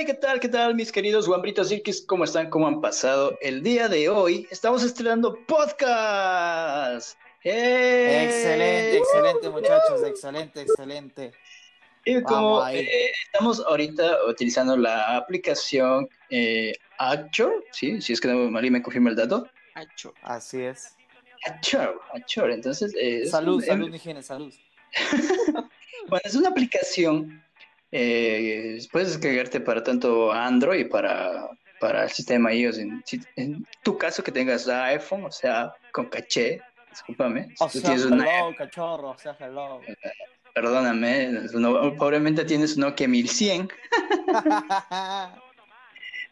Hey, ¿qué tal? ¿Qué tal, mis queridos guambritos Cirquis? ¿Cómo están? ¿Cómo han pasado? El día de hoy estamos estrenando podcast. ¡Hey! Excelente, excelente, muchachos, excelente, excelente. Y como eh, estamos ahorita utilizando la aplicación eh, Anchor, ¿sí? Si es que no María me confirma el dato. Hacho. Así es. Anchor, Anchor. Entonces, eh, es Salud, un- salud, higiene, salud. Bueno, es una aplicación, eh, puedes descargarte para tanto Android y para, para el sistema iOS. En, tu caso que tengas iPhone, o sea, con caché, discúlpame. O sea, una, hello, cachorro, o sea, hello. perdóname, no- probablemente tienes un Nokia 1100.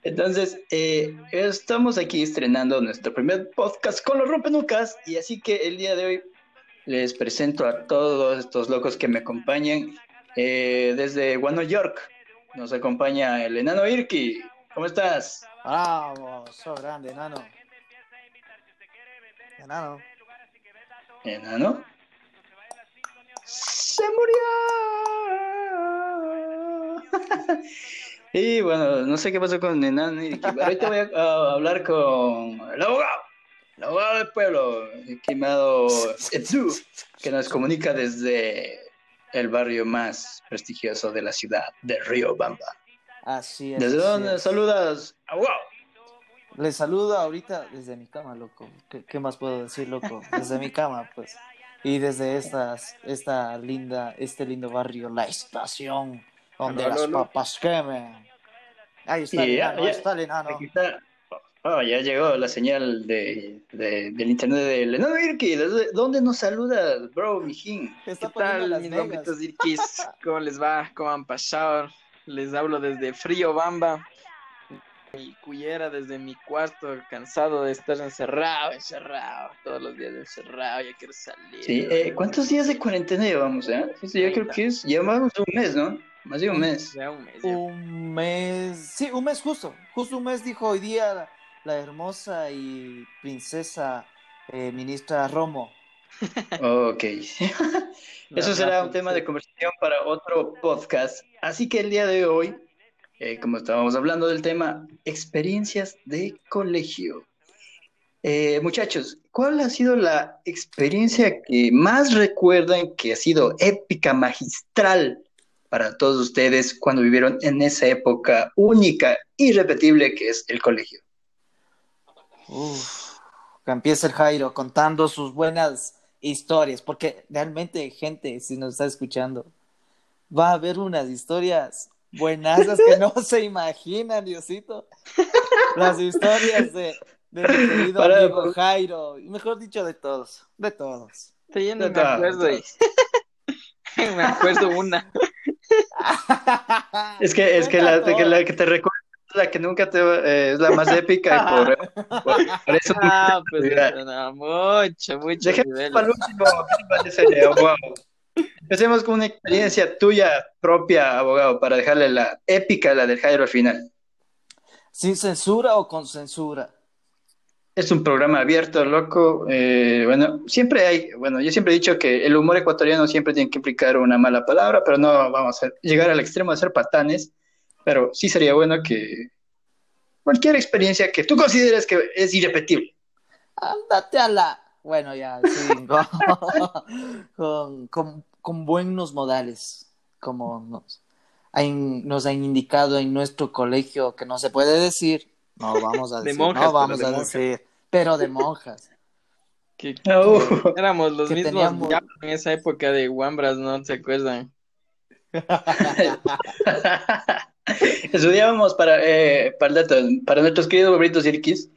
Entonces, eh, estamos aquí estrenando nuestro primer podcast con los Rompenucas y así que el día de hoy les presento a todos estos locos que me acompañan eh, desde Guano York. Nos acompaña el enano Irki. ¿Cómo estás? Vamos, so grande, enano. Enano. Enano. Se murió. y bueno, no sé qué pasó con enano Irki. pero Ahorita voy a, a hablar con el abogado. El abogado del pueblo, el quemado Etsu, que nos comunica desde el barrio más prestigioso de la ciudad, de Río Bamba. Así es. ¿Desde así dónde es. saludas? Abogado. Les saludo ahorita desde mi cama, loco. ¿Qué, qué más puedo decir, loco? Desde mi cama, pues. Y desde estas, esta linda, este lindo barrio, la estación, donde las papas quemen. Ahí está el Y ya, enano, ya. ahí está el enano. Aquí está. Oh, ya llegó la señal de, de- del internet del enano Irki. ¿Desde ¿Dónde nos saludas, bro, mijín? ¿Qué tal, las Irquis? ¿Cómo les va? ¿Cómo han pasado? Les hablo desde Frío Bamba. Mi cuyera desde mi cuarto, cansado de estar encerrado, encerrado, todos los días encerrado, ya quiero salir. Sí, eh, ¿cuántos días de cuarentena llevamos, eh? Eso yo creo que es, llevamos un mes, ¿no? Más de un mes. Ya un mes. ya. Un mes, sí, un mes justo, justo un mes dijo hoy día la, hermosa y princesa eh, ministra Romo. Ok. Eso será un tema de conversación para otro podcast. Así que el día de hoy, eh, como estábamos hablando del tema, experiencias de colegio. Eh, muchachos, ¿cuál ha sido la experiencia que más recuerdan que ha sido épica, magistral para todos ustedes cuando vivieron en esa época única, irrepetible que es el colegio? Uf, que empiece el Jairo contando sus buenas historias, porque realmente, gente, si nos está escuchando, va a haber unas historias buenas que no se imaginan, Diosito. Las historias de, de mi querido Para- amigo Jairo, y mejor dicho, de todos, de todos. Estoy yendo De me acuerdo. y- me acuerdo una. Es que, es que la, que la que te recuerdo la que nunca te va- eh, es la más épica y por, por- por eso Ah, pues no, mucho, mucho Dejemos para el último, ¿qué te parece, abogado? Empecemos con una experiencia tuya propia, abogado, para dejarle la épica, la del Jairo al final. ¿Sin censura o con censura? Es un programa abierto, loco. eh, bueno, siempre hay, bueno, yo siempre he dicho que el humor ecuatoriano siempre tiene que implicar una mala palabra, pero no vamos a llegar al extremo de ser patanes, pero sí sería bueno que cualquier experiencia que tú consideres que es irrepetible. Ándate a la. Bueno, ya, sí, con, con, con, con buenos modales, como nos, han- nos han indicado en nuestro colegio que no se puede decir. No vamos a De decir, monjas, no pero vamos de a monjas. decir, pero de monjas. Que- Uh. Éramos los Que mismos teníamos- ya en esa época de Wambras, ¿no? ¿Se acuerdan? Estudiábamos para, eh, para, para nuestros queridos bobritos Irquis,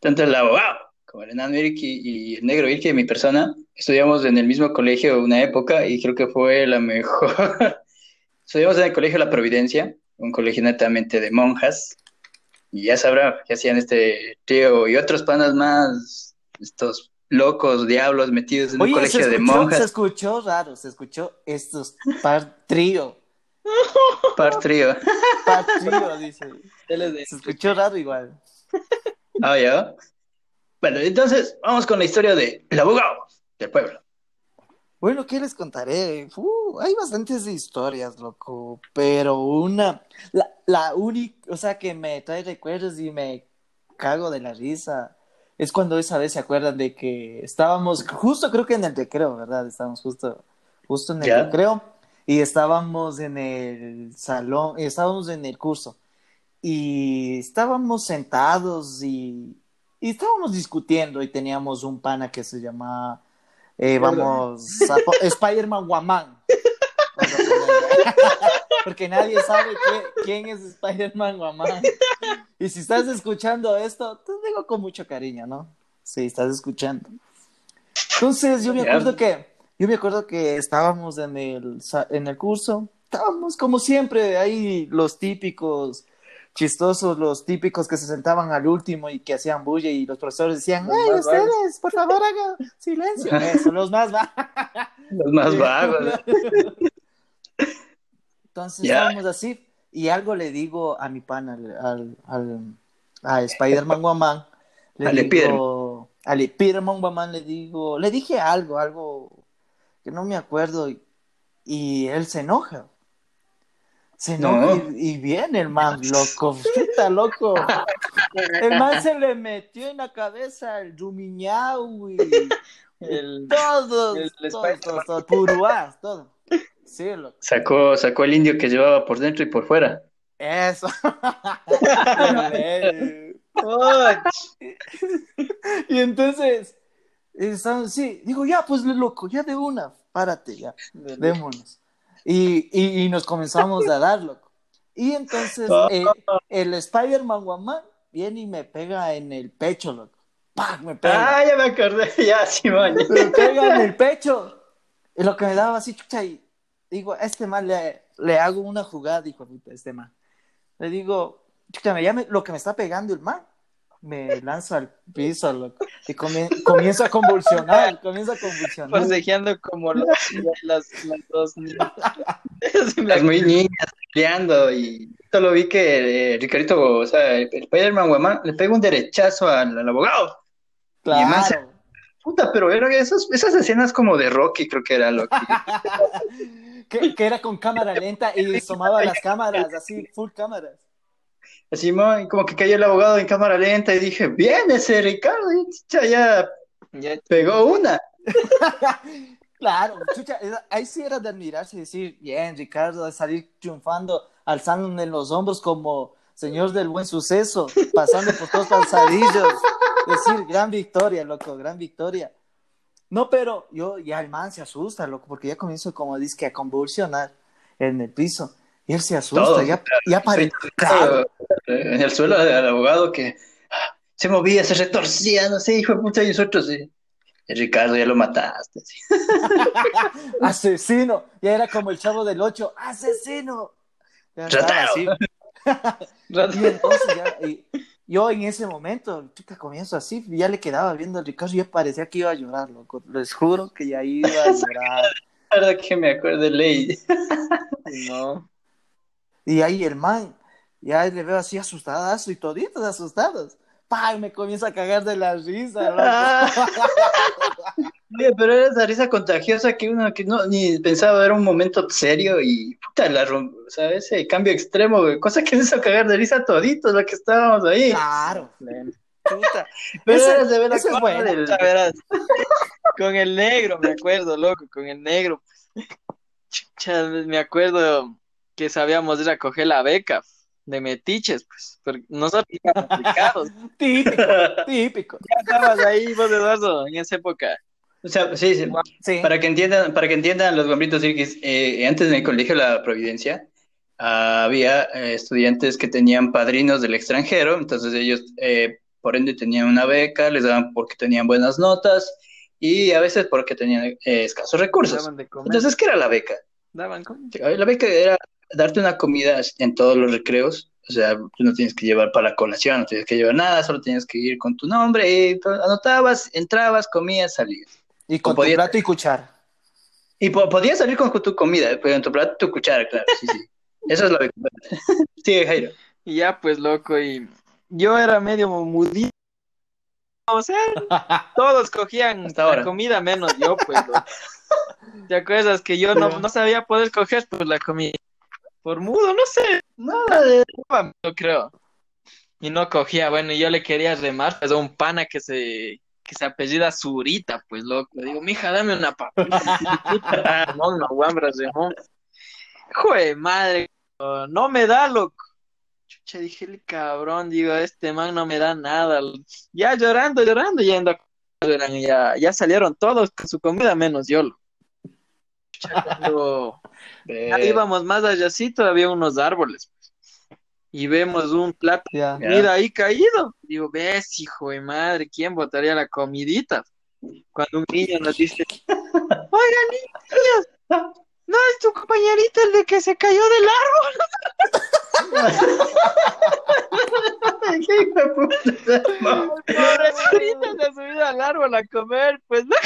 tanto el abogado como el enano Irqui y el negro Irqui, mi persona, estudiamos en el mismo colegio una época y creo que fue la mejor. estudiamos en el colegio La Providencia, un colegio netamente de monjas, y ya sabrá que hacían este tío y otros panas más, estos locos diablos metidos en un Oye, se colegio de escuchó, se monjas, escuchó raro, se escuchó estos par trío, par trío. par trío, dice. Se escuchó raro igual. Ah, ya. Bueno, entonces vamos con la historia de el abogado del pueblo. Bueno, ¿qué les contaré? Uh, hay bastantes historias, loco, pero una, la, la única, o sea, que me trae recuerdos y me cago de la risa, es cuando esa vez se acuerdan de que estábamos, justo creo que en el recreo, ¿verdad? Estábamos justo, justo en el Ya. recreo y estábamos en el salón, estábamos en el curso y estábamos sentados y, y estábamos discutiendo y teníamos un pana que se llama, eh, vamos, Spider-Man Guamán. Porque nadie sabe qué- quién es Spider-Man Guamán. Y si estás escuchando esto, te digo con mucho cariño, ¿no? Sí, estás escuchando. Entonces, yo me acuerdo que, yo me acuerdo que estábamos en el, en el curso, estábamos como siempre, ahí los típicos chistosos, los típicos que se sentaban al último y que hacían bulla y los profesores decían, Los ¡ay, más vagos". ustedes, por favor, hagan silencio! Eso, los más vagos. Los más vagos. Entonces estábamos así y algo le digo a mi pana, al, al, a Spider-Man Guamán, le Al digo, al Spider-Man Guamán le digo, le dije algo, algo que no me acuerdo y, y él se enoja. Se enoja No. y, y viene el man, loco, puta loco. El man se le metió en la cabeza el Rumiñau y El, todos, El todos, Spider-Man. todos, todos, puruás, todo. Sí, loco. Sacó, sacó el indio que llevaba por dentro y por fuera. Eso. y entonces, estaban así, digo, ya, pues loco, ya de una, párate ya, démonos. Y, y, y nos comenzamos a dar, loco. Y entonces eh, el Spider-Man Guamán viene y me pega en el pecho, loco. ¡Pah! Me pega. Ah, ya me acordé, ya, Simón. Me pega en el pecho. Y lo que me daba así, chucha, y digo, a este man le, le hago una jugada, a este man. Le digo, chucha, me llame lo que me está pegando el man. Me lanza al piso, loco. Y comie- comienzo a convulsionar, comienzo a convulsionar. forcejeando como las, las, las dos niñas. Las muy niñas peleando y solo vi que eh, Ricardito, o sea, el Spider-Man Guamán le pega un derechazo al, al abogado. Y Claro. Puta, pero era esas, esas escenas como de Rocky, creo que era lo que... que, que era con cámara lenta y asomaba las cámaras, así, full cámaras. Así, mo, como que cayó el abogado en cámara lenta y dije, bien ese Ricardo, y chicha, ya Ya, pegó una. Claro, chucha, ahí sí era de admirarse y decir, bien, Ricardo, de salir triunfando, alzando en los hombros como señor del buen suceso, pasando por todos los pasadillos. Decir, gran victoria, loco, gran victoria. No, pero yo, ya el man se asusta, loco, porque ya comienzo como dice a convulsionar en el piso. Y él se asusta, Todo, ya, ya pare- claro, En el suelo del abogado que ah, se movía, se retorcía, no sé, hijo de puta, y nosotros, sí. "Eh, Ricardo, ya lo mataste. sí. asesino. Ya era como el chavo del 8, asesino. Ya estaba. Y entonces ya, y yo en ese momento, chica, comienzo así, ya le quedaba viendo al Ricardo y ya parecía que iba a llorar, loco. Les juro que ya iba a llorar. La verdad que me acuerdo de ley. no. Y ahí el man, ya le veo así asustadazo y toditos asustados. ¡Pam! Me comienza a cagar de la risa. Oye, pero era esa risa contagiosa que uno que no ni pensaba era un momento serio y puta la rom- o sea, ese cambio extremo, güey, cosa que nos hizo cagar de risa toditos los que estábamos ahí. Claro, puta. Pero Ese- era de ver la es bueno. del- verás. Con el negro, me acuerdo, loco, con el negro. Chucha, me acuerdo que sabíamos ir a coger la beca de metiches, pues. Porque nosotros aplicados. Típico, típico. Ya estabas ahí, vos, Eduardo, en esa época. O sea, sí, sí. Sí. Para que entiendan, para que entiendan los gambritos cirquis, eh, antes en el colegio La Providencia había eh, estudiantes que tenían padrinos del extranjero, entonces ellos eh, por ende tenían una beca, les daban porque tenían buenas notas y a veces porque tenían eh, escasos recursos. Daban de comer. Entonces, ¿qué era la beca? Daban como. La beca era darte una comida en todos los recreos, o sea, tú no tienes que llevar para la colación, no tienes que llevar nada, solo tienes que ir con tu nombre y anotabas, entrabas, comías, salías. Y con O plato y cuchara. Y po- podías salir con tu comida, pero en tu plato tu cuchara, claro, sí, sí. Eso es la beca. Sigue, Jairo. Y ya, pues, loco, y yo era medio mudito. O sea, todos cogían Hasta ahora. la comida menos yo, pues, loco. ¿Te acuerdas que yo no, no sabía poder coger pues la comida? Por mudo, no sé, Nada de... yo creo. Y no cogía, bueno, y yo le quería remar, pues a un pana que se, que se apellida Zurita, pues loco. Le digo, mija, dame una papita. no, no, guambras, de madre, no me da, loco. Chucha, dije, el cabrón, digo, este man no me da nada. Ya llorando, llorando, yendo a ya, ya salieron todos con su comida, menos yo. loco. Cuando ya de- íbamos más allácito, había unos árboles. Y vemos un plato Ya. Ya. Mira, ahí caído. Digo, ves, hijo de madre, ¿quién botaría la comidita? Cuando un niño nos dice, oigan, niños, no es tu compañerito el de que se cayó del ¿Qué hijo de puta? árbol. Pobre Zurita se ha subido al árbol a comer, pues no,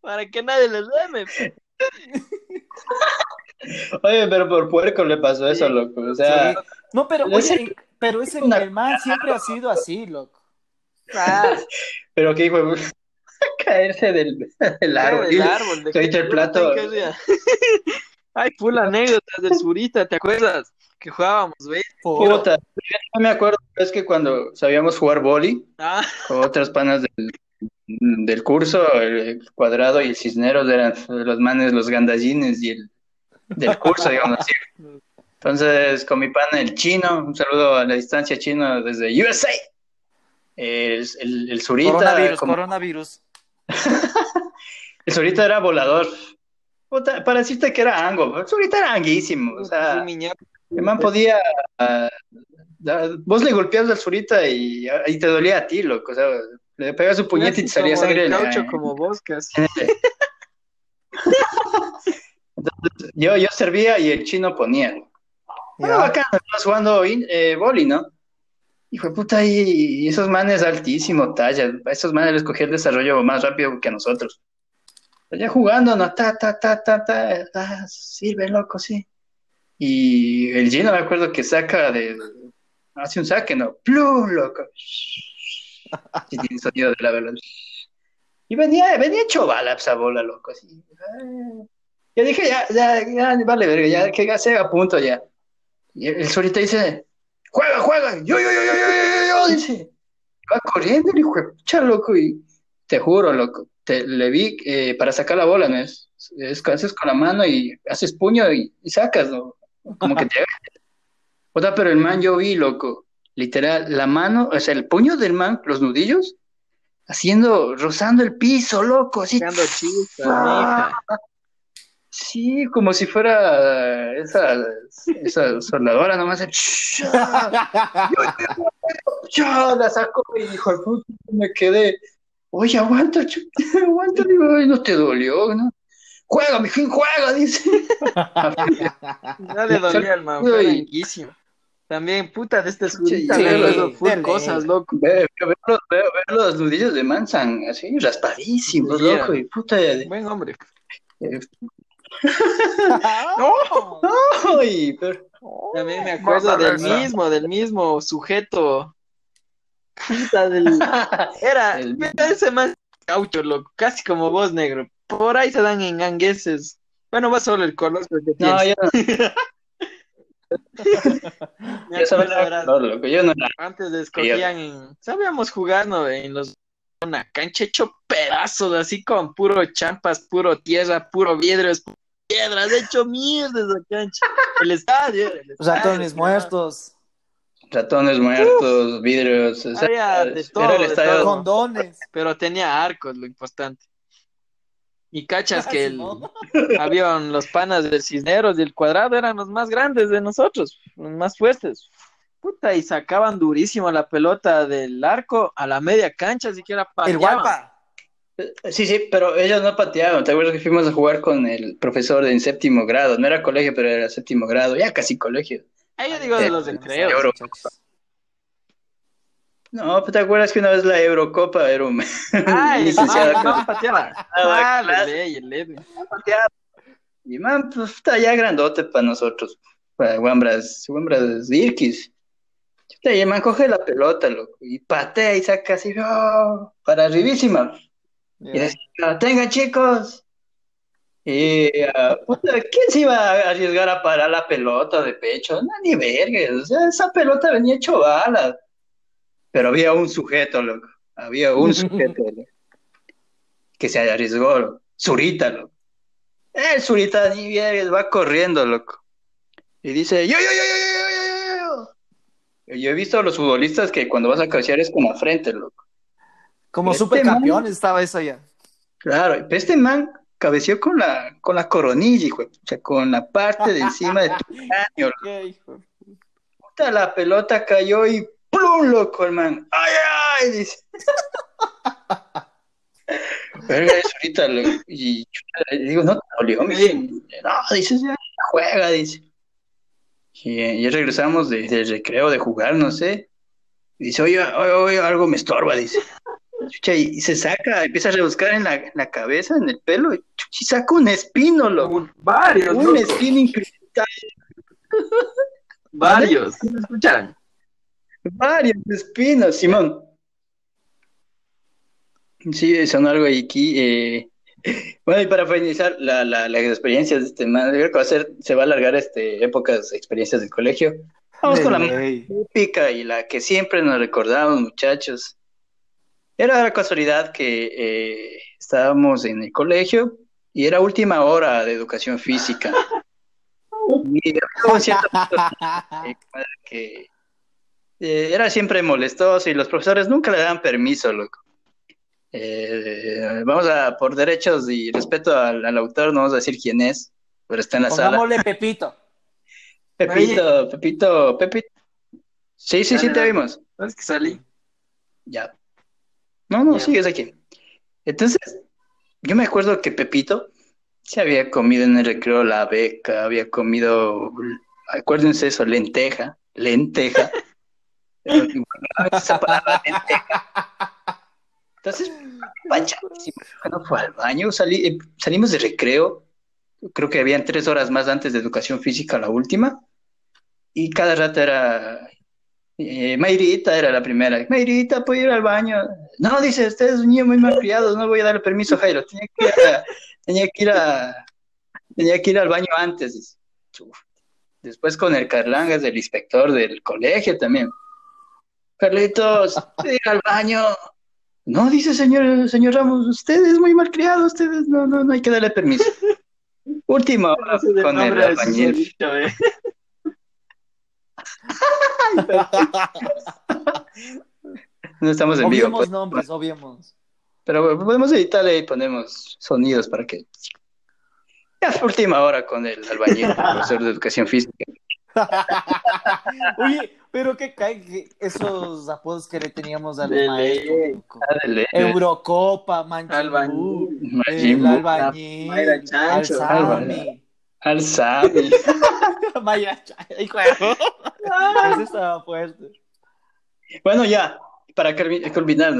para que nadie le deme. Oye, pero por puerco le pasó eso, loco. O sea, Sí. No, pero Ese- oye, pero ese una- el man siempre ha sido así, loco. Ah, pero qué hijo de. Caerse del, del árbol. del árbol. de ahorita el plato. Ay, full anécdotas del Zurita, ¿te acuerdas? Que jugábamos, ¿ves? Puta, yo me acuerdo, es que cuando sabíamos jugar boli Ah, con otras panas del, del curso, el cuadrado y el cisneros eran los manes, los gandallines y el del curso, digamos así. Entonces, con mi pana el chino, un saludo a la distancia chino desde USA. El, el, el Zurita, Coronavirus, como- coronavirus. el Zurita era volador. Puta, para decirte que era ango, el Zurita era anguísimo, o sea, el man podía. ah, da- vos le golpeabas al Zurita y, y te dolía a ti, loco. O sea, le pegas su puñete y te salía sangre. de en la- caucho como. Entonces, yo, yo servía y el chino ponía. Ah, bacán, estabas jugando eh, boli, ¿no? Hijo de puta, y, y esos manes altísimo, talla. A esos manes les cogía el desarrollo más rápido que a nosotros. Ya jugando, ¿no? Ta, ta, ta, ta, ta, ta, sirve, loco, sí. Y el Gino me acuerdo que saca de. Hace un saque, ¿no? ¡Plum, loco! Y tiene sonido de la. Y venía, venía hecho bala esa bola, loco, así. Yo dije, ya, ya, ya, vale, verga, ya, que ya se a punto ya. Y el, solita dice, juega, juega, yo, yo, yo, yo, yo, yo, yo, dice. Va corriendo el hijo de pucha, loco, y te juro, loco, te, le vi eh, para sacar la bola, ¿no? Es, es, con la mano y haces puño y, y sacas, ¿no? Como que te O sea, pero el man yo vi, loco, literal, la mano, o sea, el puño del man, los nudillos, haciendo, rozando el piso, loco, así. Sí, como si fuera esa, esa soldadora nomás. el Ya la sacó y dijo, "Ay, puta, me quedé. Oye, aguanta, aguanta, digo, "Ay, no te dolió, ¿no? Juega, mijín, juega, dice. Ya le dolía al man, fue. También, puta, de este surita, Sí, dele. cosas, loco. Ve, ve, ve los- ve- ve los nudillos de Mansan, así, raspadísimos, Yeah. loco, y puta. eh, Buen hombre. No. Ay, pero- También me acuerdo del mismo, del mismo sujeto. Puta del... Era, El ese más caucho, loco, casi como vos, negro. Por ahí se dan en gangueses. Bueno, va solo el color que No, tienes. yo no, Me yo solo acuerdo, era verás, color, loco, yo no era. Antes escogían en... Sabíamos jugar, ¿no? En los... Una cancha hecho pedazos, así con puro champas, puro tierra, puro vidrios, piedras, hecho mierda esa cancha. El estadio. el estadio, Ratones muertos, Ratones muertos, vidrios, o sea, Había de todo, era el de estadio. todo. condones. Pero tenía arcos, lo importante. Y cachas que el, ¿no? habían los panas del Cisneros y el Cuadrado eran los más grandes de nosotros, los más fuertes. Puta, y sacaban durísimo la pelota del arco a la media cancha, siquiera El pateaban. guapa. Sí, sí, pero ellos no pateaban. ¿Te acuerdas que fuimos a jugar con el profesor en séptimo grado? No era colegio, pero era séptimo grado, ya casi colegio. Ahí yo digo de los recreos. No, pues, ¿te acuerdas que una vez la Eurocopa era un Ah, el licenciado ah. Ah, el? Y man, pues está ya grandote para nosotros, para Wambras, Wambras Irkis. Y man coge la pelota, loco, y patea y saca así, ¡oh! para arribísima. Y Ya. decía, tengan chicos. Y, ah, puta, ¿quién se iba a arriesgar a parar la pelota de pecho? No, ni verga, o sea, esa pelota venía hecho balas. Pero había un sujeto, loco. Había un sujeto loco, que se arriesgó, loco. Zurita, loco. El Zurita va corriendo, loco. Y dice, yo, yo, yo, yo, yo, yo, yo. Yo he visto a los futbolistas que cuando vas a cabecear es con la frente, loco. Como este supercampeón man, estaba eso ya. Claro, pero este man cabeció con la, con la coronilla, hijo, o sea, con la parte de encima de tu cráneo. Puta, la pelota cayó y ¡plum! loco, el man. ¡Ay, ay! Dice. Verga, eso ahorita. lo- y le digo, no te dolió, me dice. No, dice, ya juega, dice. Y eh, ya regresamos de, del recreo de jugar, no sé. Y dice, oye, oye, oye, algo me estorba, dice. Chucha, y, y se saca, empieza a rebuscar en la, en la cabeza, en el pelo, y, saca un espino, loco. Un- varios, Un loco, espino incrustado. varios. ¿Sí me escuchan? Varios espinos, Simón. Sí, son algo aquí. eh, Bueno, y para finalizar la, la, las experiencias de este man, creo que va a ser, se va a alargar este, épocas, experiencias del colegio. Vamos con la más típica y la que siempre nos recordamos, muchachos. Era la casualidad que eh, estábamos en el colegio y era última hora de educación física. Y había un cierto que eh, era siempre molestoso y los profesores nunca le daban permiso, loco. Eh, vamos a, por derechos y respeto al, al autor, no vamos a decir quién es, pero está en la sala. Pongámosle Pepito. Pepito, Pepito, Pepito. Sí, sí, sí, te dale. vimos. ¿Sabes que salí? Ya. No, no, Ya. sigues aquí. Entonces, yo me acuerdo que Pepito se había comido en el recreo la beca, había comido, acuérdense eso, lenteja, lenteja. Esa palabra, lenteja. Entonces, pancha, cuando fue al baño, salí, eh, salimos de recreo, creo que habían tres horas más antes de educación física, la última, y cada rato era, eh, Mayrita era la primera, Mayrita, ¿puedo ir al baño? No, dice, usted es un niño muy mal criado, no voy a darle permiso, Jairo, tenía que ir a, tenía que ir a, tenía que ir al baño antes. Después con el Carlangas, del inspector del colegio también. Carlitos, ir al baño. No, dice señor, señor Ramos, usted es muy malcriado, ustedes no, no, no hay que darle permiso. Última hora es con el albañil. eh. No estamos en vivo, Obviemos pues, nombres, obviemos. pero bueno, podemos editarle y ponemos sonidos para que. Ya última hora con el albañil, el profesor de educación física. Oye, pero qué cae que esos apodos que le teníamos a los maestros. Eurocopa, Albañil. el albañil, Al Sami. Chancho, hijo de- Ese estaba fuerte. Bueno, ya, para culmi- culminar,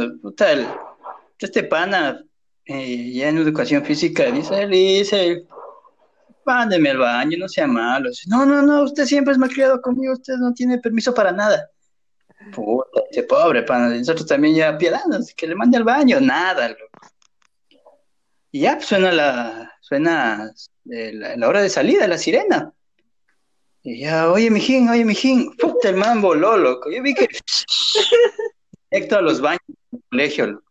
este pana, eh, ya en educación física, dice, dice, mándeme al baño, no sea malo. No, no, no, usted siempre es malcriado conmigo, usted no tiene permiso para nada. Puta, dice, pobre pana, nosotros también ya piedamos, que le mande al baño, nada, loco. Y ya pues, suena la, suena eh, la, la hora de salida, la sirena. Y ya, oye, mijín, oye, mijín, puta, el man voló, loco. Yo vi que directo a los baños del colegio. loco.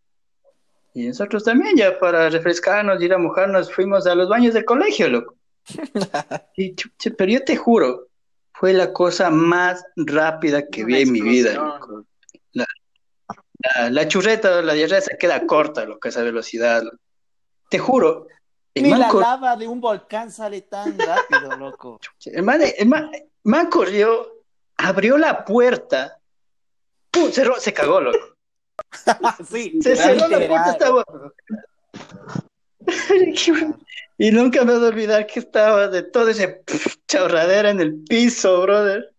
Y nosotros también, ya para refrescarnos, ir a mojarnos, fuimos a los baños del colegio, loco. Y, pero yo te juro, fue la cosa más rápida que vi en mi vida. La, la, la churreta, la diarrea se queda corta, loco, a esa velocidad. Te juro, Ni la cor- lava de un volcán sale tan rápido, loco. El man, el man- el man corrió, abrió la puerta, ¡pum! cerró, se cagó, loco. Sí, Se cerró la puerta, estaba. Y nunca me voy a olvidar que estaba de todo ese chorradera en el piso, brother.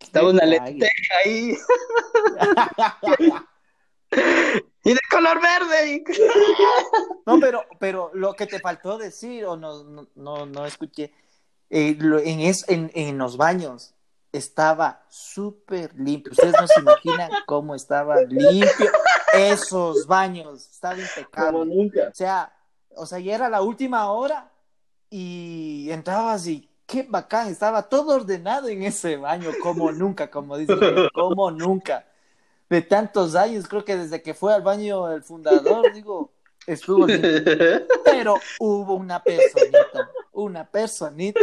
Estaba una lenteja ahí. y de color verde. No, pero, pero lo que te faltó decir, o no, no, no, no escuché, eh, lo- en, es, en, en los baños estaba súper limpio. Ustedes no se imaginan cómo estaba limpio esos baños. Estaba Como impecable. nunca. O sea, o sea, ya era la última hora y entrabas y qué bacán, estaba todo ordenado en ese baño, como nunca, como dice, como nunca. De tantos años, creo que desde que fue al baño el fundador, digo, estuvo limpio. Pero hubo una personita, una personita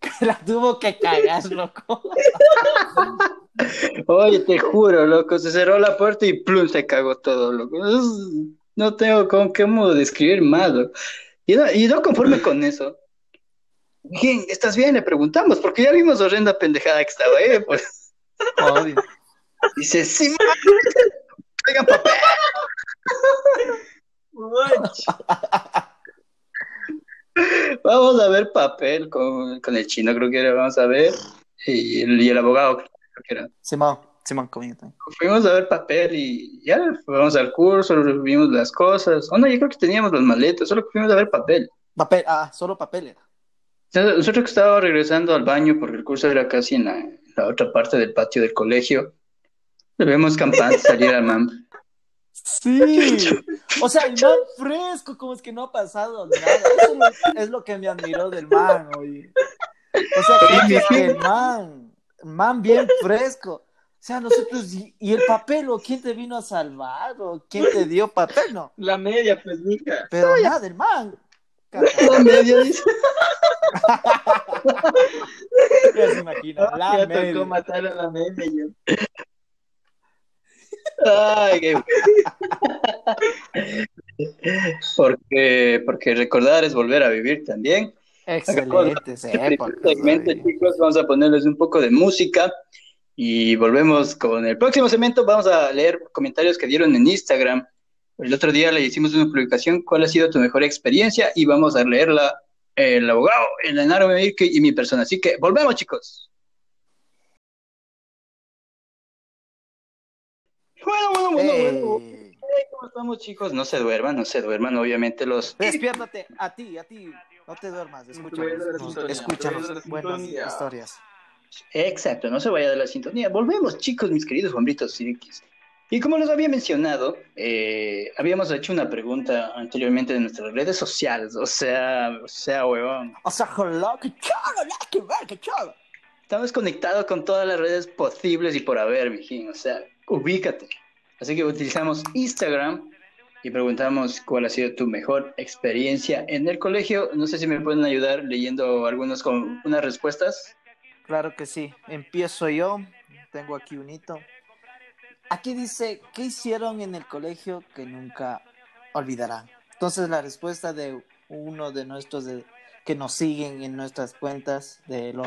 que la tuvo que cagar, loco. Oye, te juro, loco, se cerró la puerta y plum, se cagó todo, loco. No tengo con qué modo describir más, loco. Y no, y no conforme con eso. Bien, ¿estás bien? Le preguntamos, porque ya vimos horrenda pendejada que estaba ahí, pues. Obvio. Dice, sí, traigan papel. Vamos a ver papel con, con el chino, creo que era, vamos a ver. Y el, y el abogado, creo que era. Simón, También. Fuimos a ver papel y ya, fuimos al curso, vimos las cosas. Oh, no, yo creo que teníamos los maletos, solo que fuimos a ver papel. Papel, ah, solo papel era. Nosotros que estábamos regresando al baño, porque el curso era casi en la, en la otra parte del patio del colegio, le vemos campante salir al man. Sí. O sea, el man fresco, como es que no ha pasado nada. Eso es lo, es lo que me admiró del man, oye. O sea, que, que el man, man bien fresco. O sea, nosotros, y, el papel, o quién te vino a salvar, o quién te dio papel, no. La media, pues, mija. Pero nada, el man. La media dice. Ya se imagina, la ya media. tocó matar a la media. yo. Ay, qué... porque, porque recordar es volver a vivir también. Excelentes Este épocas. segmento, oye. chicos, vamos a ponerles un poco de música y volvemos con el próximo segmento. Vamos a leer comentarios que dieron en Instagram. El otro día le hicimos una publicación, ¿cuál ha sido tu mejor experiencia? Y vamos a leerla el abogado, el Medirke y mi persona. Así que volvemos, chicos. Bueno, bueno, bueno, bueno. ¿Cómo estamos, chicos? No se duerman, no se duerman. Obviamente los... Despiértate, a ti, a ti. No te duermas, escúchanos. No, escúchanos buenas historias. Exacto, no se vaya de la sintonía. Volvemos, chicos, mis queridos hombritos siriquis. Y como les había mencionado, eh, habíamos hecho una pregunta anteriormente en nuestras redes sociales. O sea, o sea, huevón. O sea, hola, que chavo, que ver, que chavo. Estamos conectados con todas las redes posibles y por haber, mijín. O sea, ubícate. Así que utilizamos Instagram y preguntamos cuál ha sido tu mejor experiencia en el colegio. No sé si me pueden ayudar leyendo algunos con unas respuestas. Claro que sí. Empiezo yo. Tengo aquí un hito. Aquí dice, ¿qué hicieron en el colegio que nunca olvidarán? Entonces la respuesta de uno de nuestros de- que nos siguen en nuestras cuentas de los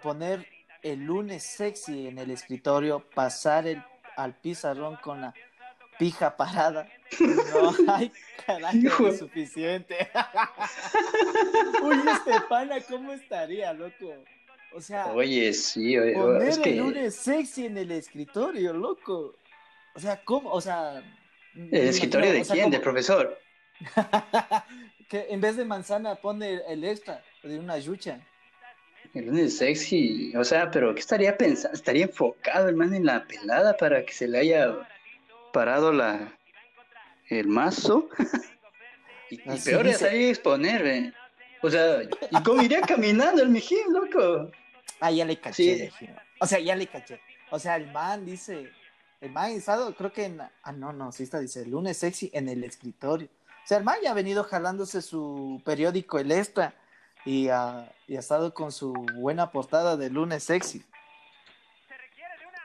poner el lunes sexy en el escritorio, pasar el, al pizarrón con la pija parada. No hay carácter Hijo. suficiente. Uy, este pana, ¿cómo estaría, loco? O sea, Oye, sí, oye, poner es el que lunes sexy en el escritorio, loco. O sea, ¿cómo? O sea... el escritorio de quién, del profesor. que en vez de manzana pone el, el extra de una yucha. El lunes sexy, o sea, pero ¿qué estaría pensando? ¿Estaría enfocado el man en la pelada para que se le haya parado la el mazo? y, y Así peor es dice. salir a exponer, ve. O sea, ¿y cómo iría caminando el mijín, loco? Ah, ya le caché. Sí. O sea, ya le caché. O sea, el man dice, el man ha estado, creo que en, ah, no, no, sí está, dice, lunes sexy en el escritorio. O sea, el man ya ha venido jalándose su periódico, el extra, y, ah, y ha estado con su buena portada de lunes sexy.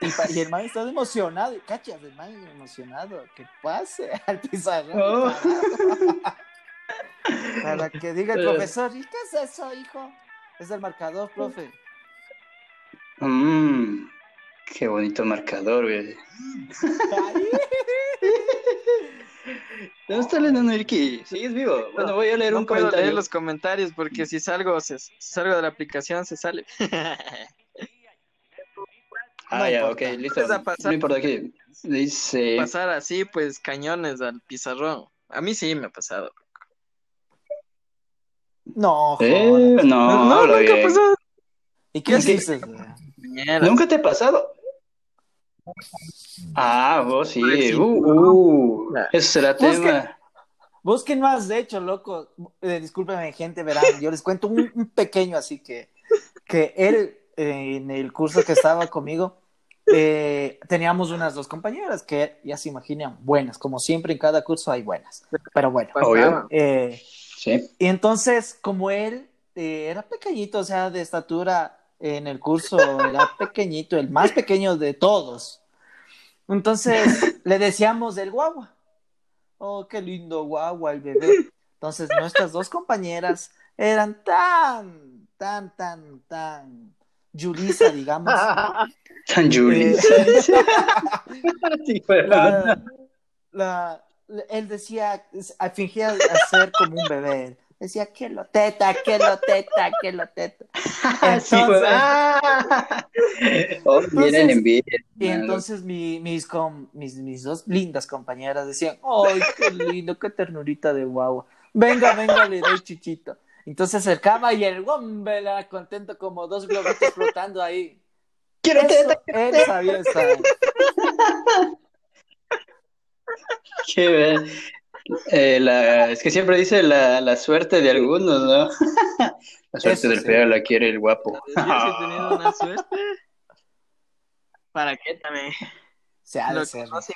Y, el man está emocionado, cachas, el man emocionado, que pase al pizarrón. Oh. Para que diga el Pero- profesor, ¿y qué es eso, hijo? Es el marcador, profe. Mmm, qué bonito marcador, güey. ¿Dónde está el enano Irki? ¿Sigues vivo? Bueno, voy a leer no un puedo comentario. leer los comentarios porque si salgo, se, si salgo de la aplicación se sale. Ah, No ya, importa. ok, listo. No importa aquí. Dice. Pasar así, pues cañones al pizarrón. A mí sí me ha pasado. No, Eh, jodas. no, no, nunca ha pasado. ¿Y qué Es que- hiciste? Mierda. ¿Nunca te ha pasado? Ah, vos sí. Pues. Uh, uh, eso será Pues tema. Busquen más, de hecho, loco. Eh, discúlpenme, gente, verán. Yo les cuento un, un pequeño así que, que él, en el curso que estaba conmigo, eh, teníamos unas dos compañeras que ya se imaginan buenas, como siempre en cada curso hay buenas, pero bueno. Obvio. Eh, Sí. y entonces, como él eh, era pequeñito, o sea, de estatura en el curso, era pequeñito, el más pequeño de todos. Entonces, le decíamos el guagua. Oh, qué lindo guagua el bebé. Entonces, nuestras dos compañeras eran tan, tan, tan, tan Julisa, digamos. Tan Yuri. Eh, Sí, la- la- la- él decía, fingía hacer como un bebé. Decía, que lo teta, que lo teta, que lo teta. Sí, pues, ah. Oh, envidia. Y entonces mi- mis, com- mis, mis dos lindas compañeras decían, ¡ay, qué lindo, qué ternurita de guagua! Venga, venga, le doy chichito. Entonces se acercaba y el hombre era contento como dos globitos flotando ahí. Quiero Eso, teta. él sabía estar. Qué bien. Eh, la, es que siempre dice la, la suerte de algunos, ¿no? La suerte Eso del sí. feo la quiere el guapo. Yo sí he tenido una suerte. ¿Para qué también? Se ha de Lo que ser. no se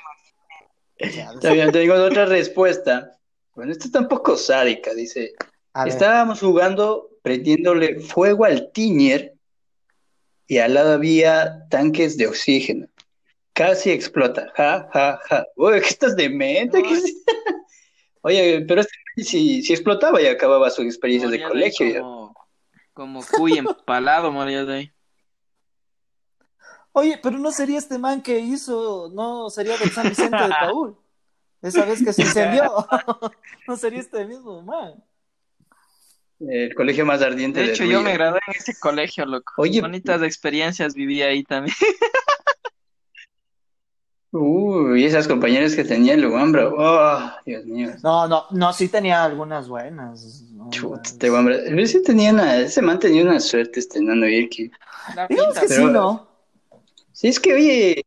Está bien, tengo otra respuesta. Bueno, esta está un poco sádica, dice. A ver. Estábamos jugando prendiéndole fuego al Tinier y al lado había tanques de oxígeno. Casi explota. Ja, ja, ja. Uy, ¿qué estás demente? ¿Qué es- Oye, pero este, si, si explotaba ya acababa sus experiencias de moría colegio. ahí ya. Como, como cuy empalado moría de ahí. Oye, pero no sería este man que hizo, no sería del San Vicente de Paul. Esa vez que se incendió. no sería este mismo man. El colegio más ardiente De hecho, yo Río. me gradué en ese colegio, loco. Oye. Bonitas experiencias viví ahí también. Uy, esas compañeras que tenía el Luambra. Oh, Dios mío. No, no, no, sí tenía algunas buenas. no, Chuta, buenas. este Luambra. Ese, tenía una, ese man tenía una suerte, este nano Irki. La Digamos pinta, que pero- sí, ¿no? Sí, es que, oye,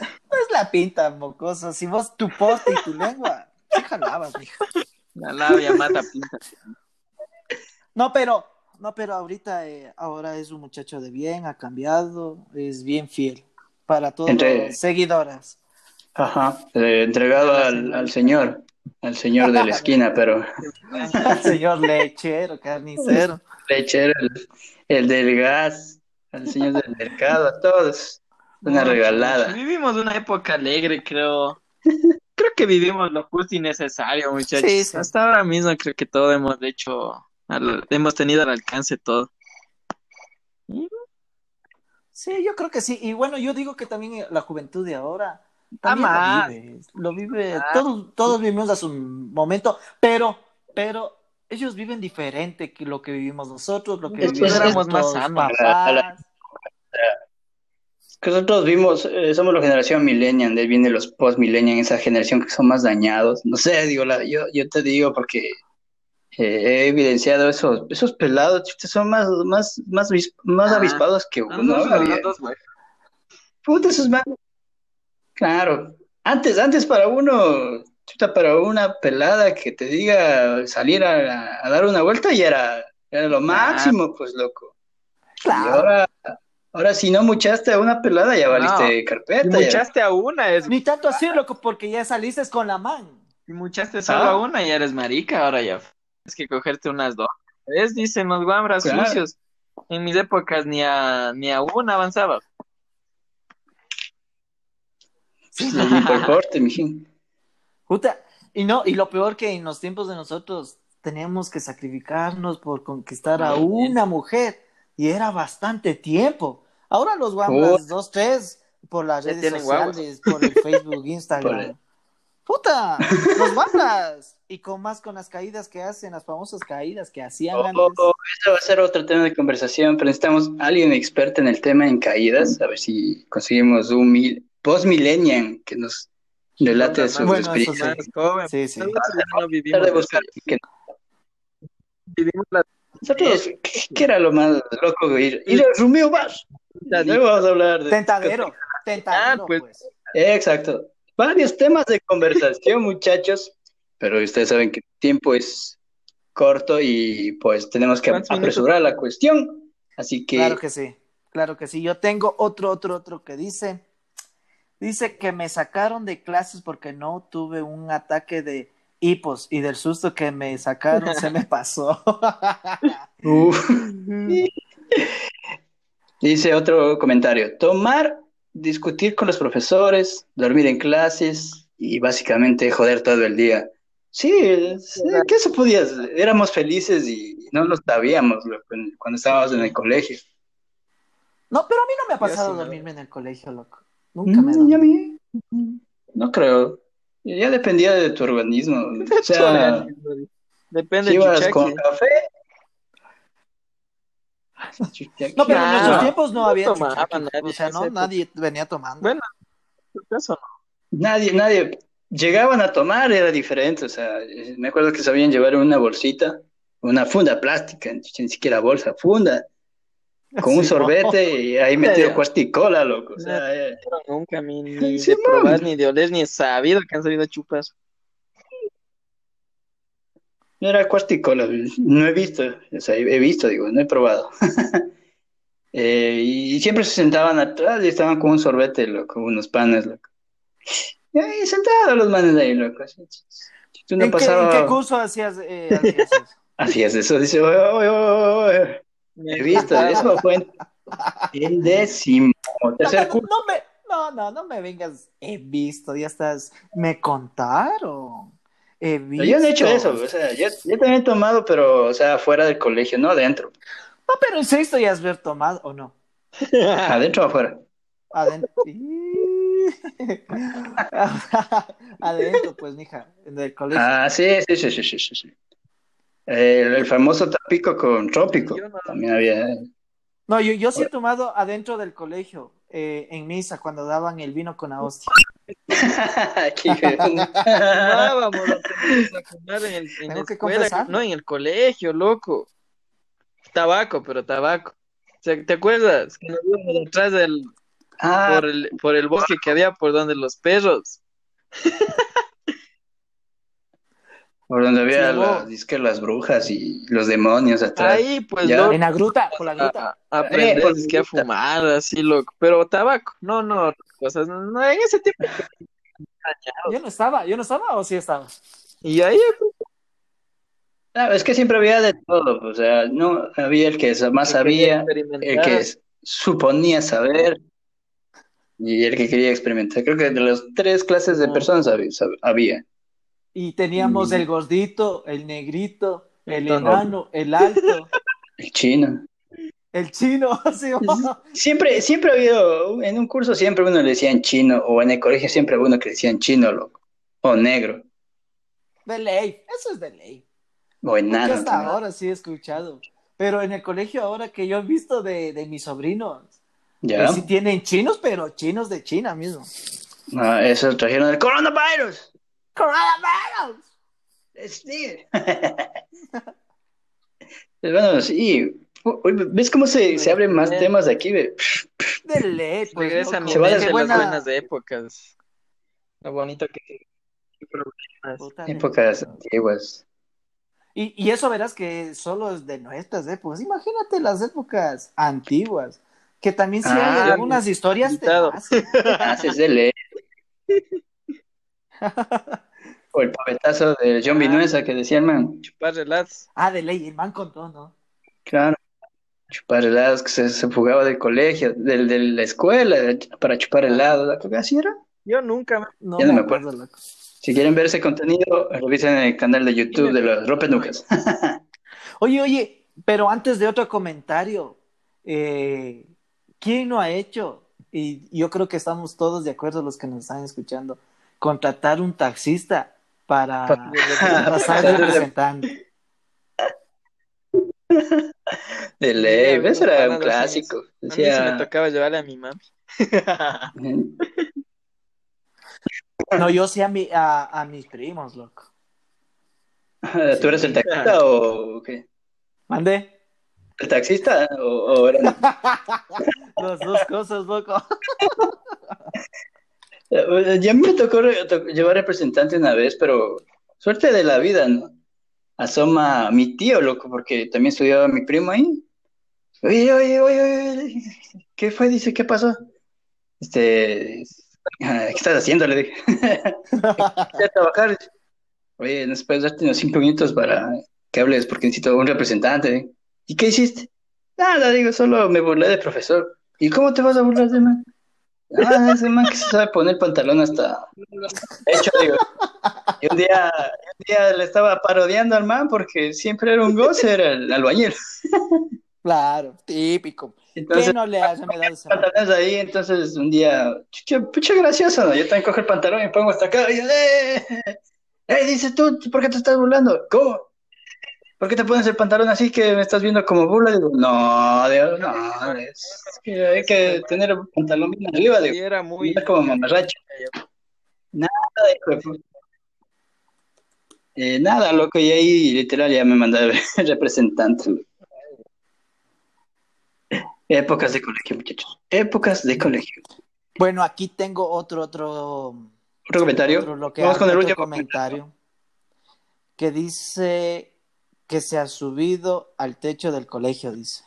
No es la pinta, mocoso. Si vos tu porte y tu lengua, sí jalabas, mijo. la labia mata pinta. No, pero, no, pero ahorita, eh, ahora es un muchacho de bien, ha cambiado, es bien fiel para todos Entre- los seguidoras. Ajá, eh, entregado al, al señor, al señor de la esquina, pero Al señor lechero, carnicero. lechero, el, el del gas, al señor del mercado, a todos. Una regalada. Vivimos una época alegre, creo. Creo que vivimos lo justo y necesario, muchachos. Sí, sí. Hasta ahora mismo creo que todo hemos hecho, al- hemos tenido al alcance todo. Sí, yo creo que sí. Y bueno, yo digo que también la juventud de ahora Ah, también más. lo vive. Lo vive, Ah. todos, todos vivimos a su momento, pero, pero ellos viven diferente que lo que vivimos nosotros, lo que vivimos éramos más sanos. Que nosotros vimos, eh, somos la generación millennial, de ahí vienen los post-millennial, esa generación que son más dañados. No sé, digo, la, yo, yo te digo porque eh, he evidenciado esos, esos pelados, son más, más, más, más Ah. avispados que No, uno. no, güey. Puta, esos man. Claro. Antes, antes para uno, chuta, para una pelada que te diga salir a, a dar una vuelta ya era, era lo máximo, pues loco. Y Claro. ahora, ahora si no muchaste a una pelada, ya valiste carpeta. ya. muchaste a una, es... Ni tanto así, loco, porque ya saliste con la man. Si muchaste solo Ah. a una, ya eres marica, ahora ya. Tienes que cogerte unas dos. ¿Ves? Dicen los guambras Claro. sucios. En mis épocas ni a, ni a una avanzaba. Sí, por corte, mijín. Puta, y no, y lo peor que en los tiempos de nosotros teníamos que sacrificarnos por conquistar a una mujer y era bastante tiempo. Ahora los guambras, Oh. dos, tres, por las redes guaguas. sociales, por el Facebook, Instagram. Puta, los guambras. Y con más con las caídas que hacen, las famosas caídas que hacían Oh, antes. oh, eso va a ser otro tema de conversación, pero necesitamos a alguien experto en el tema en caídas, a ver si conseguimos un mil, post-millennial que nos relate sus Bueno, eso experiencias. sí. Joven. Sí, sí. No vivimos, de buscar que- vivimos la Nosotros, ¿qué, qué era lo más loco de ir? Ir al Rumeo Bar. Luego vamos a hablar de... Tentadero, tentadero, Ah, pues. pues. Exacto. Varios temas de conversación, muchachos. pero ustedes saben que el tiempo es corto y pues tenemos que apresurar la cuestión. Así que, Claro que sí, claro que sí. Yo tengo otro, otro, otro que dice, dice que me sacaron de clases porque no tuve un ataque de hipos y del susto que me sacaron se me pasó. Dice otro comentario, tomar, discutir con los profesores, dormir en clases y básicamente joder todo el día. Sí, ¿qué se podía? hacer? Éramos felices y no lo sabíamos loco, cuando estábamos en el colegio. No, pero a mí no me ha pasado sí, no. dormirme en el colegio, loco. Nunca me he Mm, a mí, no creo. Ya dependía de tu organismo. O sea, Depende si ibas con café. No, pero en nuestros tiempos no no había nadie O sea, no, nadie venía tomando. Bueno, caso no. Nadie, nadie. Llegaban a tomar, era diferente. O sea, me acuerdo que sabían llevar una bolsita, una funda plástica, ni siquiera bolsa, funda, con un sorbete y ahí metido Ya. cuarticola, loco. O sea, eh, Pero nunca a mí ni Sí, de man. probar, ni de oler, ni he sabido que han sabido chupar. No era cuarticola, no he visto, o sea, he visto, digo, no he probado. Eh, y siempre se sentaban atrás y estaban con un sorbete, loco, unos panes, loco. Y ahí sentados los manes ahí, loco. Tú no ¿En, qué, pasaba- en qué curso hacías, eh, hacías eso? Así es, eso dice, "Oye, oye, oye, oye". He visto, eso fue en, en décimo, no me, no, no, no me vengas. He visto, ya estás. Me contaron. He visto. Yo no he hecho eso, o sea, yo, yo también he tomado, pero, o sea, fuera del colegio, no adentro. No, pero en sexto ya has ver tomado, ¿o no? ¿Adentro o afuera? Adentro. Adentro, pues, mija, en el colegio. Ah, sí, sí, sí, sí, sí, sí. El, el famoso tapico con trópico, no. también había. No, yo, yo sí he tomado adentro del colegio, eh, en misa, cuando daban el vino con la hostia. A en, el, escuela, no en el colegio, loco. Tabaco, pero tabaco. O sea, ¿te acuerdas? Que nos íbamos detrás del, Ah, por el, por el bosque que había por donde los perros. por donde había Sí, las, dizque las brujas y los demonios atrás. Ahí, pues, En la gruta, por la gruta. a, aprender Eh, gruta. fumar, así, loco. Pero tabaco, no, no, cosas, no, en ese tiempo. Yo no estaba, yo no estaba o sí estaba. Y ahí, Ah, es que siempre había de todo, o sea, no había el que más que sabía, el que suponía saber y el que quería experimentar. Creo que de las tres clases de Ujú. personas había. Y teníamos Mm. el gordito, el negrito, el enano, el alto, El chino. el chino. ¿sí? Siempre, siempre ha habido, en un curso siempre uno le decían chino, o en el colegio siempre uno que le decían chino, loco, o negro, De ley, eso es de ley. o enano. hasta también. ahora sí he escuchado. Pero en el colegio ahora que yo he visto de, de mis sobrinos, ¿Ya? que sí tienen chinos, pero chinos de China mismo. No, eso trajeron el coronavirus. ¡Coronavirus! Sí. bueno, sí. ¿Ves cómo se, se abren más temas de aquí? De ley, pues. Regresa a mi Se va a mente Qué hacer las buena- buenas épocas. Lo bonito que... de Épocas antiguas. Y, y eso verás que solo es de nuestras épocas. Imagínate las épocas antiguas, que también sí hay Ah, algunas historias. Haces de ley. O el pavetazo de John Vinuesa que decía el man. Chupar relatos. Ah, de ley, el man contó, ¿no? Claro. Chupar helados, que se, se fugaba del colegio, del, de la escuela, para chupar helado. Creo que así era. Yo nunca me... No Ya no me me acuerdo. acuerdo, loco. Si quieren ver ese contenido, revisen en el canal de YouTube de los Ropenucas. Oye, oye, pero antes de otro comentario, eh, ¿quién no ha hecho? Y yo creo que estamos todos de acuerdo los que nos están escuchando, contratar un taxista para pasar representando. De ley, Mira, ese era un clásico. A mí me tocaba llevarle a mi mami. No, yo sí a, mi, a, a mis primos, loco. ¿Tú eres el taxista o qué? ¿Mandé? ¿El taxista o, o era- Las dos cosas, loco. Ya a mí me tocó llevar representante una vez, pero suerte de la vida, ¿no? Asoma mi tío, loco, porque también estudiaba mi primo ahí. Oye, oye, oye, oye, ¿qué fue? Dice, ¿qué pasó? Este, ¿qué estás haciendo? Le dije. A trabajar. Oye, ¿nos puedes darte unos cinco minutos para que hables? Porque necesito un representante. ¿Y qué hiciste? Nada, digo, solo me burlé del profesor. ¿Y cómo te vas a burlar de man? Ah, ese man que se sabe poner pantalón hasta... De hecho, digo, y un día, un día le estaba parodiando al man porque siempre era un goce, era el albañil. Claro, típico. Entonces, ¿Qué no le esa? pantalones ahí, entonces un día, pucha gracioso, ¿no? Yo también cojo el pantalón y me pongo hasta acá y yo, ¡eh! ¡Eh! Dice tú, ¿por qué te estás burlando? ¿Cómo? ¿Por qué te pones el pantalón así que me estás viendo como burla? Digo, no, digo, no, es que hay que tener el pantalón bien arriba, Sí, digo, era muy... no es como mamarracho. Nada, puta. Eh, nada, loco, y ahí literal ya me mandaron el representante. Épocas de colegio, muchachos. Épocas de colegio. Bueno, aquí tengo otro, otro, ¿Otro comentario? otro lo que Vamos con el último comentario que dice que se ha subido al techo del colegio, dice.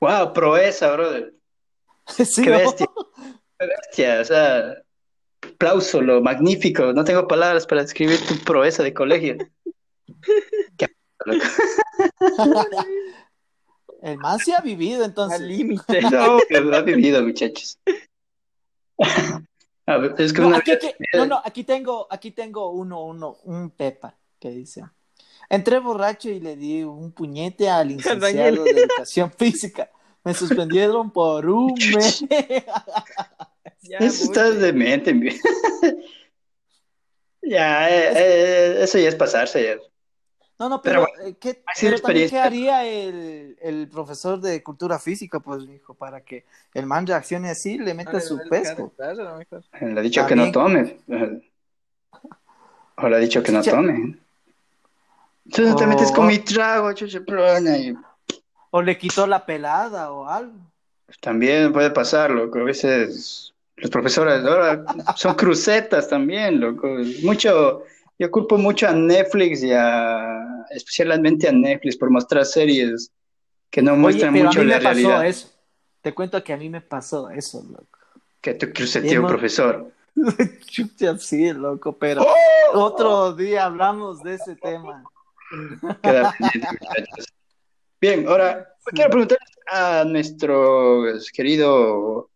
Wow, proeza, brother. Sí, Qué ¿no? bestia. Qué bestia, o sea, aplauso, lo magnífico. No tengo palabras para describir tu proeza de colegio. Qué loco. El man sí ha vivido, entonces. Al límite. No, que lo ha vivido, muchachos. A ver, es que No, una aquí, vez- aquí- no, no, aquí tengo, aquí tengo uno, uno, un Pepa que dice. Entré borracho y le di un puñete al licenciado de educación física. Me suspendieron por un mes. Ya, Eso está demente. mi- Ya, eh, eh, eso ya es pasarse. ya. No, no, pero, Pero eh, ¿qué, pero también, ¿qué haría el, el profesor de cultura física? Pues, hijo, para que el man reaccione así, le meta Ah, su el pesco. cara, mejor. Le ha dicho que no tome. O le ha dicho que no tome. Tú no te metes con mi trago, y O le quitó la pelada o algo. También puede pasar, loco. A veces los profesores ahora son crucetas también, loco. Mucho, yo culpo mucho a Netflix y a, especialmente a Netflix por mostrar series que no Oye, muestran pero a mucho mí la me pasó realidad. eso. Te cuento que a mí me pasó eso, loco. Que tu crucetío, Hemos- profesor. Sí, loco, pero ¡Oh! otro día hablamos de ese tema. Queda pendiente, muchachos. Bien, ahora quiero preguntarles a nuestros queridos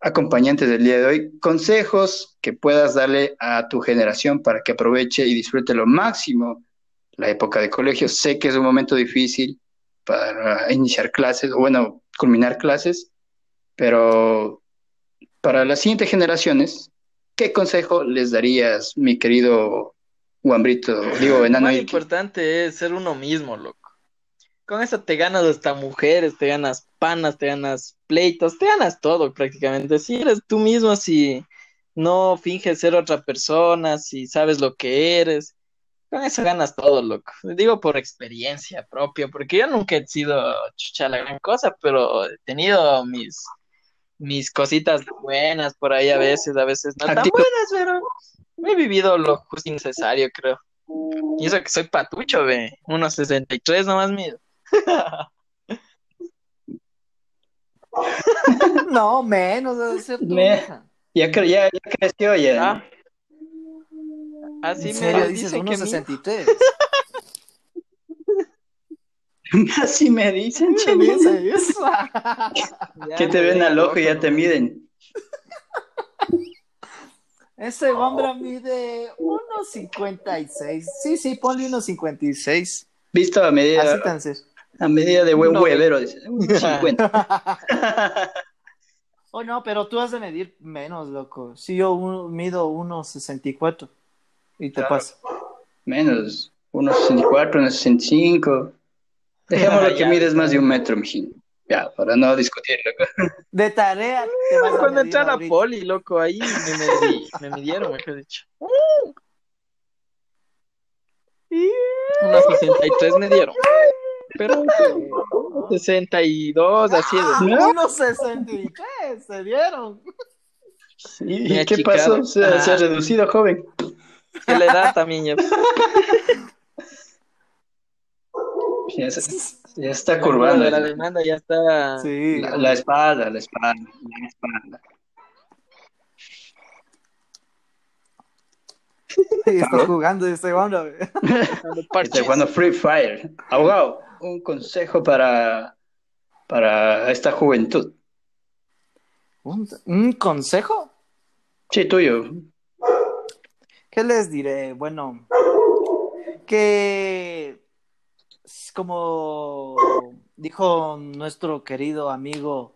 acompañantes del día de hoy consejos que puedas darle a tu generación para que aproveche y disfrute lo máximo la época de colegio. Sé que es un momento difícil para iniciar clases, o bueno, culminar clases, pero para las siguientes generaciones, ¿qué consejo les darías, mi querido Guambrito, digo, Lo enano más Ilki? importante es ser uno mismo, loco. Con eso te ganas hasta mujeres, te ganas panas, te ganas pleitos, te ganas todo prácticamente. Si eres tú mismo, si no finges ser otra persona, si sabes lo que eres, con eso ganas todo, loco. Digo por experiencia propia, porque yo nunca he sido chucha la gran cosa, pero he tenido mis, mis cositas buenas por ahí a veces, a veces no tan buenas, pero he vivido lo justo y necesario, creo. Y eso que soy patucho, ve. 1.63 nomás mido. No, menos debe ser tu Me- hija. Ya, cre- ya, ya creció ya. Ah. Así ¿En me serio dices que mi- 1.63? Así me dicen. Ya Que te me ven al ojo y ya te miden. Ese hombre mide 1.56. Sí, sí, ponle 1.56. Visto a medida, Así tan ser. a medida de buen No, huevero, dice. Un 50. Oh, no, pero tú has de medir menos, loco. Si yo un- mido 1.64 y te Claro. paso. Menos, 1,64, 1,65. Dejémoslo que mides más de un metro, mijín. Ya, para no discutirlo. De tarea te vas a Cuando a la ahorita. poli, loco, ahí me, medí- me midieron, mejor dicho. Unos 63 me dieron. Pero 62, así es. ¿No? 1.63 se dieron. ¿Y, qué pasó? Se, se ha Ah. reducido, joven. Que le da también. Ya, Ya, está curvando. la demanda ya está. Sí. La, la espalda, la espalda, la espalda. Estás jugando este dando parches. Está jugando Free Fire. Abogado, un consejo para, para esta juventud. ¿Un, un consejo? Sí, tuyo. ¿Qué les diré? Bueno, que como dijo nuestro querido amigo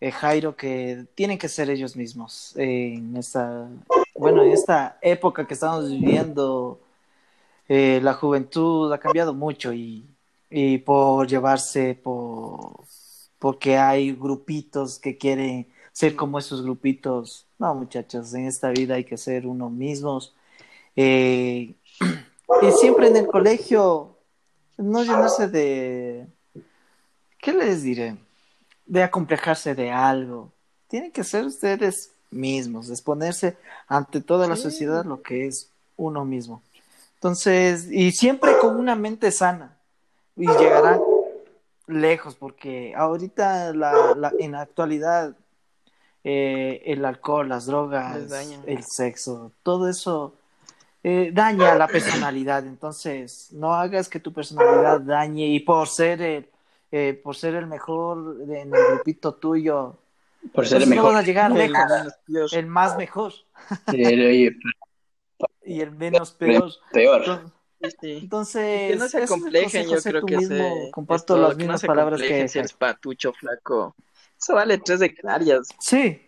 eh, Jairo, que tienen que ser ellos mismos en esta, bueno, en esta época que estamos viviendo, eh, la juventud ha cambiado mucho y, y por llevarse por porque hay grupitos que quieren ser como esos grupitos. No, muchachos, en esta vida hay que ser uno mismos. Eh, y siempre en el colegio, no llenarse de, ¿qué les diré? De acomplejarse de algo. Tienen que ser ustedes mismos, exponerse ante toda la Sí. sociedad lo que es uno mismo. Entonces, y siempre con una mente sana. Y llegarán lejos, porque ahorita la, la- en la actualidad eh, el alcohol, las drogas, el sexo, todo eso eh, daña la personalidad. Entonces, no hagas que tu personalidad dañe y por ser el, eh, por ser el mejor de- en el grupito tuyo, Por ser el entonces no mejor. vas a llegar El lejos. peor. El más mejor El- oye, y el menos peor. peor. Entonces, Sí, sí. entonces, Que no se es consejo, yo creo que mismo. se, Comparto es todo, las que no mismas se palabras que si eres patucho, flaco. Eso vale tres hectáreas. Sí.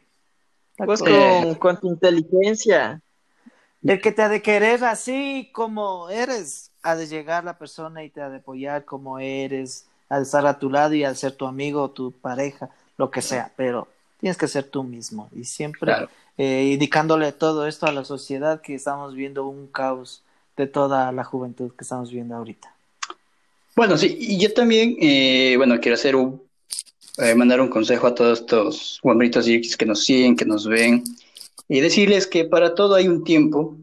Vos Eh. con, con tu inteligencia. El que te ha de querer así como eres, ha de llegar la persona y te ha de apoyar como eres, ha de estar a tu lado y de ser tu amigo, tu pareja, lo que sea, pero tienes que ser tú mismo y siempre Claro. eh, indicándole todo esto a la sociedad que estamos viendo un caos de toda la juventud que estamos viendo ahorita. Bueno, sí, y yo también, eh, bueno, quiero hacer un, eh, mandar un consejo a todos estos guambritos y que nos siguen, que nos ven, y decirles que para todo hay un tiempo.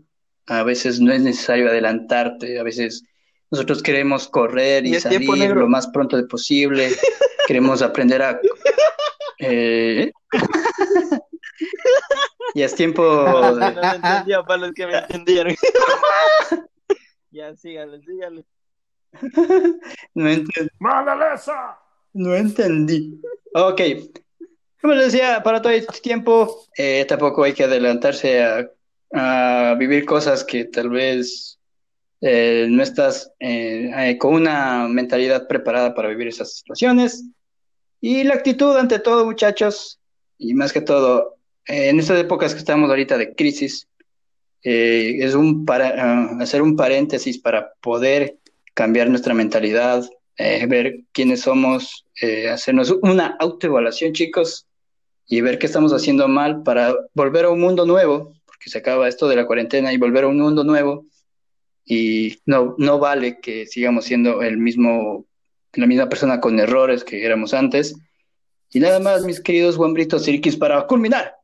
A veces no es necesario adelantarte, a veces nosotros queremos correr y salir lo más pronto posible, queremos aprender a... eh, y es tiempo No de- lo entendía para los que me entendieron. ya, síganle, síganle. No entendí. No entendí. Ok. Como les decía, para todo este tiempo, eh, tampoco hay que adelantarse a, vivir cosas que tal vez eh, no estás eh, eh, con una mentalidad preparada para vivir esas situaciones. Y la actitud ante todo, muchachos, y más que todo, eh, en estas épocas que estamos ahorita de crisis, eh, es un para, ah, hacer un paréntesis para poder cambiar nuestra mentalidad, ver quiénes somos, hacernos una autoevaluación, chicos, y ver qué estamos haciendo mal para volver a un mundo nuevo, porque se acaba esto de la cuarentena y volver a un mundo nuevo, y no, no vale que sigamos siendo el mismo, la misma persona con errores que éramos antes. Y nada más, mis queridos guambritos Irquis, para culminar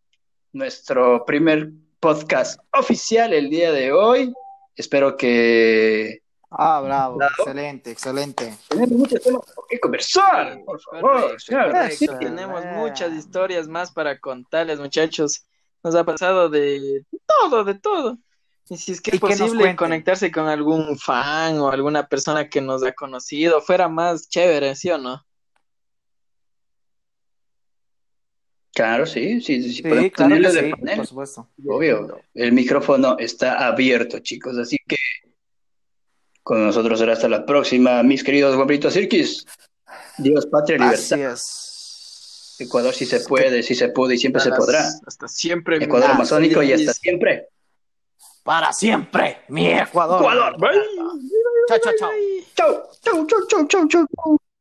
nuestro primer podcast oficial el día de hoy. Espero que Ah, bravo, excelente, excelente. tenemos muchos temas por qué conversar, por favor. Correcto, claro. correcto. Eso, Tenemos eh. muchas historias más para contarles, muchachos. Nos ha pasado de todo, de todo. Y si es que es posible conectarse con algún fan o alguna persona que nos ha conocido, fuera más chévere, ¿sí o no? Claro, sí, sí, sí, Sí, podemos claro que tenerlo de sí, panel. por supuesto. Obvio, el micrófono está abierto, chicos, así que con nosotros será hasta la próxima, mis queridos guambritos Irquis. Dios, patria, libertad. es. Ecuador sí se puede, sí se puede y siempre se podrá. Hasta siempre. mi Ecuador amazónico y hasta siempre. Para siempre, mi Ecuador. Ecuador. Bye. Chao, chao, chao. Chau, chau, chau, chau, chau, chau.